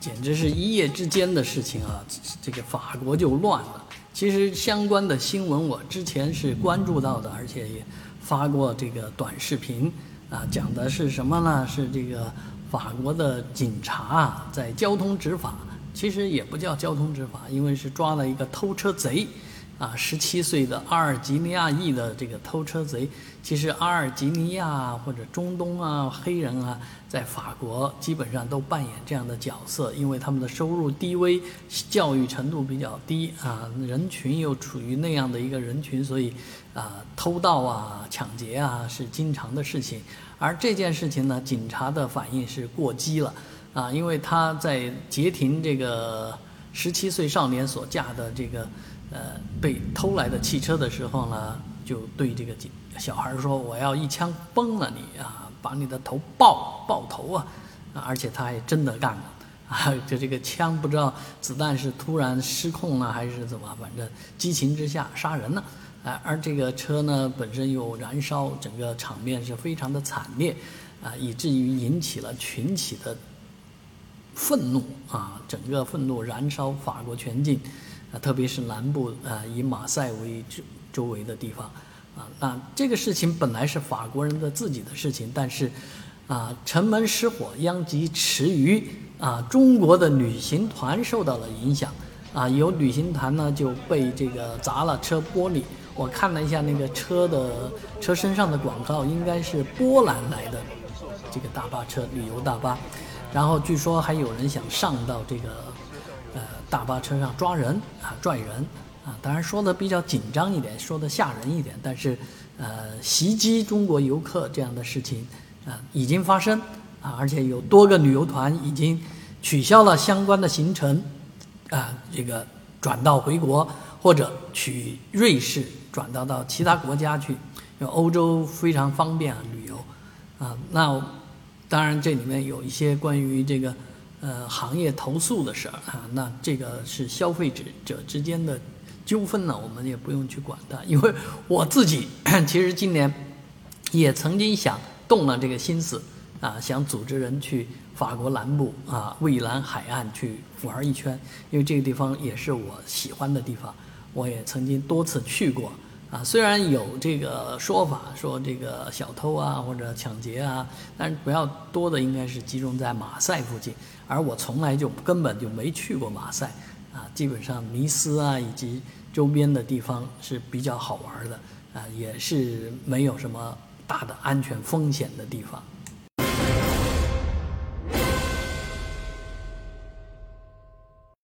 简直是一夜之间的事情啊！这个法国就乱了。其实相关的新闻我之前是关注到的，而且也发过这个短视频啊，讲的是什么呢？是这个法国的警察啊在交通执法，其实也不叫交通执法，因为是抓了一个偷车贼。啊，十七岁的阿尔及利亚裔的这个偷车贼，其实阿尔及利亚或者中东啊，黑人啊，在法国基本上都扮演这样的角色，因为他们的收入低微，教育程度比较低啊，人群又处于那样的一个人群，所以啊，偷盗啊、抢劫啊是经常的事情。而这件事情呢，警察的反应是过激了啊，因为他在截停这个十七岁少年所驾的这个。呃，被偷来的汽车的时候呢，就对这个小孩说：“我要一枪崩了你啊，把你的头爆爆头啊！”，而且他还真的干了啊！就这个枪不知道子弹是突然失控了还是怎么，反正激情之下杀人了啊！而这个车呢本身又燃烧，整个场面是非常的惨烈啊，以至于引起了群起的愤怒啊！整个愤怒燃烧法国全境。啊，特别是南部啊，以马赛为周周围的地方，啊，那这个事情本来是法国人的自己的事情，但是，啊，城门失火殃及池鱼，啊，中国的旅行团受到了影响，啊，有旅行团呢就被这个砸了车玻璃。我看了一下那个车的车身上的广告，应该是波兰来的这个大巴车，旅游大巴，然后据说还有人想上到这个。呃，大巴车上抓人啊，拽人啊，当然说的比较紧张一点，说的吓人一点，但是，呃，袭击中国游客这样的事情啊已经发生啊，而且有多个旅游团已经取消了相关的行程啊，这个转到回国或者去瑞士转到到其他国家去，因为欧洲非常方便啊旅游啊，那当然这里面有一些关于这个。呃，行业投诉的事儿啊，那这个是消费者者之间的纠纷呢，我们也不用去管它。因为我自己 其实今年也曾经想动了这个心思啊，想组织人去法国南部啊蔚蓝海岸去玩一圈，因为这个地方也是我喜欢的地方，我也曾经多次去过啊。虽然有这个说法说这个小偷啊或者抢劫啊，但是比较多的应该是集中在马赛附近。而我从来就根本就没去过马赛，啊，基本上尼斯啊以及周边的地方是比较好玩的，啊，也是没有什么大的安全风险的地方。